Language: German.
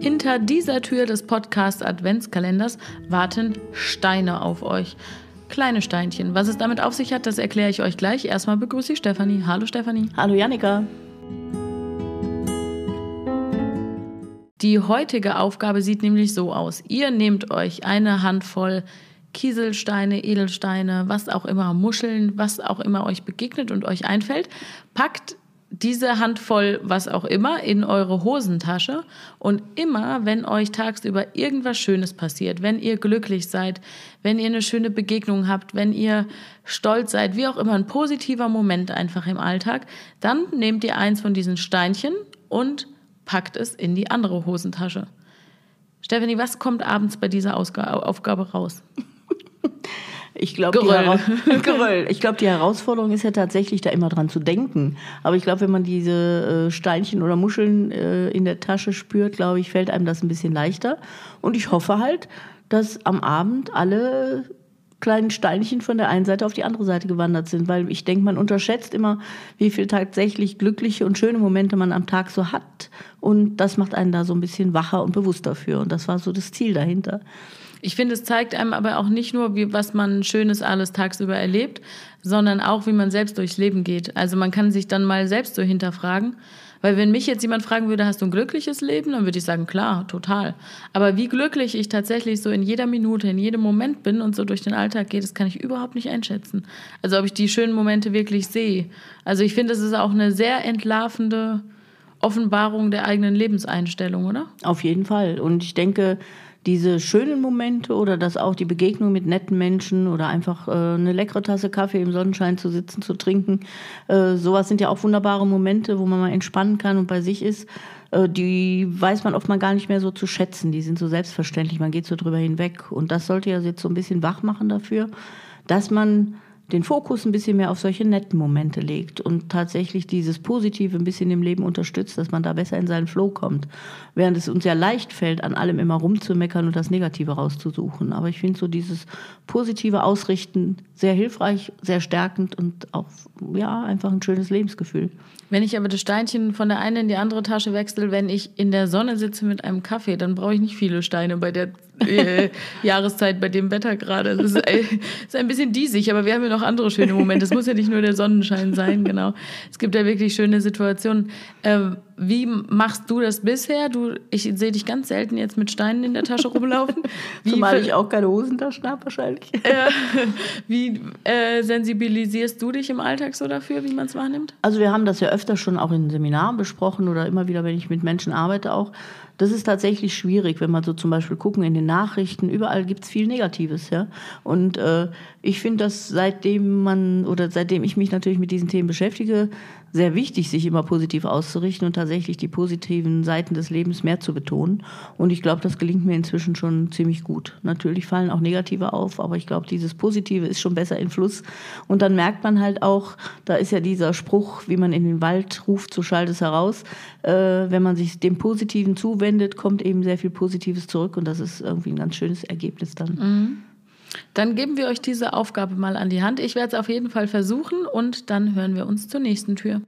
Hinter dieser Tür des Podcast Adventskalenders warten Steine auf euch. Kleine Steinchen. Was es damit auf sich hat, das erkläre ich euch gleich. Erstmal begrüße ich Stefanie. Hallo Stefanie. Hallo Janika. Die heutige Aufgabe sieht nämlich so aus. Ihr nehmt euch eine Handvoll Kieselsteine, Edelsteine, was auch immer, Muscheln, was auch immer euch begegnet und euch einfällt, packt diese Handvoll, was auch immer, in eure Hosentasche. Und immer, wenn euch tagsüber irgendwas Schönes passiert, wenn ihr glücklich seid, wenn ihr eine schöne Begegnung habt, wenn ihr stolz seid, wie auch immer, ein positiver Moment einfach im Alltag, dann nehmt ihr eins von diesen Steinchen und packt es in die andere Hosentasche. Stephanie, was kommt abends bei dieser Ausgabe, Aufgabe raus? Ich glaube, die, ich glaub, die Herausforderung ist ja tatsächlich, da immer dran zu denken. Aber ich glaube, wenn man diese äh, Steinchen oder Muscheln äh, in der Tasche spürt, glaube ich, fällt einem das ein bisschen leichter. Und ich hoffe halt, dass am Abend alle kleinen Steinchen von der einen Seite auf die andere Seite gewandert sind, weil ich denke, man unterschätzt immer, wie viel tatsächlich glückliche und schöne Momente man am Tag so hat. Und das macht einen da so ein bisschen wacher und bewusster für. Und das war so das Ziel dahinter. Ich finde, es zeigt einem aber auch nicht nur, wie, was man Schönes alles tagsüber erlebt, sondern auch, wie man selbst durchs Leben geht. Also man kann sich dann mal selbst so hinterfragen. Weil wenn mich jetzt jemand fragen würde, hast du ein glückliches Leben, dann würde ich sagen, klar, total. Aber wie glücklich ich tatsächlich so in jeder Minute, in jedem Moment bin und so durch den Alltag gehe, das kann ich überhaupt nicht einschätzen. Also ob ich die schönen Momente wirklich sehe. Also ich finde, es ist auch eine sehr entlarvende Offenbarung der eigenen Lebenseinstellung, oder? Auf jeden Fall. Und ich denke, diese schönen Momente oder dass auch die Begegnung mit netten Menschen oder einfach äh, eine leckere Tasse Kaffee im Sonnenschein zu sitzen, zu trinken, äh, sowas sind ja auch wunderbare Momente, wo man mal entspannen kann und bei sich ist. Äh, die weiß man oft mal gar nicht mehr so zu schätzen. Die sind so selbstverständlich, man geht so drüber hinweg. Und das sollte ja jetzt so ein bisschen wach machen dafür, dass man den Fokus ein bisschen mehr auf solche netten Momente legt und tatsächlich dieses Positive ein bisschen im Leben unterstützt, dass man da besser in seinen Flow kommt. Während es uns ja leicht fällt, an allem immer rumzumeckern und das Negative rauszusuchen. Aber ich finde so dieses positive Ausrichten sehr hilfreich, sehr stärkend und auch ja, einfach ein schönes Lebensgefühl. Wenn ich aber das Steinchen von der einen in die andere Tasche wechsle, wenn ich in der Sonne sitze mit einem Kaffee, dann brauche ich nicht viele Steine bei der äh, Jahreszeit, bei dem Wetter gerade. Das ist, äh, ist, ein bisschen diesig, aber wir haben ja noch andere schöne Momente. Es muss ja nicht nur der Sonnenschein sein, genau. Es gibt ja wirklich schöne Situationen. Ähm, wie machst du das bisher? Du, ich sehe dich ganz selten jetzt mit Steinen in der Tasche rumlaufen. Wie Zumal ich auch keine Hosentaschen habe wahrscheinlich. Äh, wie äh, sensibilisierst du dich im Alltag so dafür, wie man es wahrnimmt? Also wir haben das ja öfter schon auch in Seminaren besprochen oder immer wieder, wenn ich mit Menschen arbeite auch. Das ist tatsächlich schwierig, wenn man so zum Beispiel gucken in den Nachrichten, überall gibt es viel Negatives, ja. Und äh, ich finde das seitdem man oder seitdem ich mich natürlich mit diesen Themen beschäftige, sehr wichtig, sich immer positiv auszurichten und tatsächlich die positiven Seiten des Lebens mehr zu betonen. Und ich glaube, das gelingt mir inzwischen schon ziemlich gut. Natürlich fallen auch negative auf, aber ich glaube, dieses Positive ist schon besser in Fluss. Und dann merkt man halt auch, da ist ja dieser Spruch, wie man in den Wald ruft, so schallt es heraus. Äh, wenn man sich dem Positiven zuwendet, kommt eben sehr viel Positives zurück und das ist irgendwie ein ganz schönes Ergebnis dann. Mhm. Dann geben wir euch diese Aufgabe mal an die Hand. Ich werde es auf jeden Fall versuchen und dann hören wir uns zur nächsten Tür.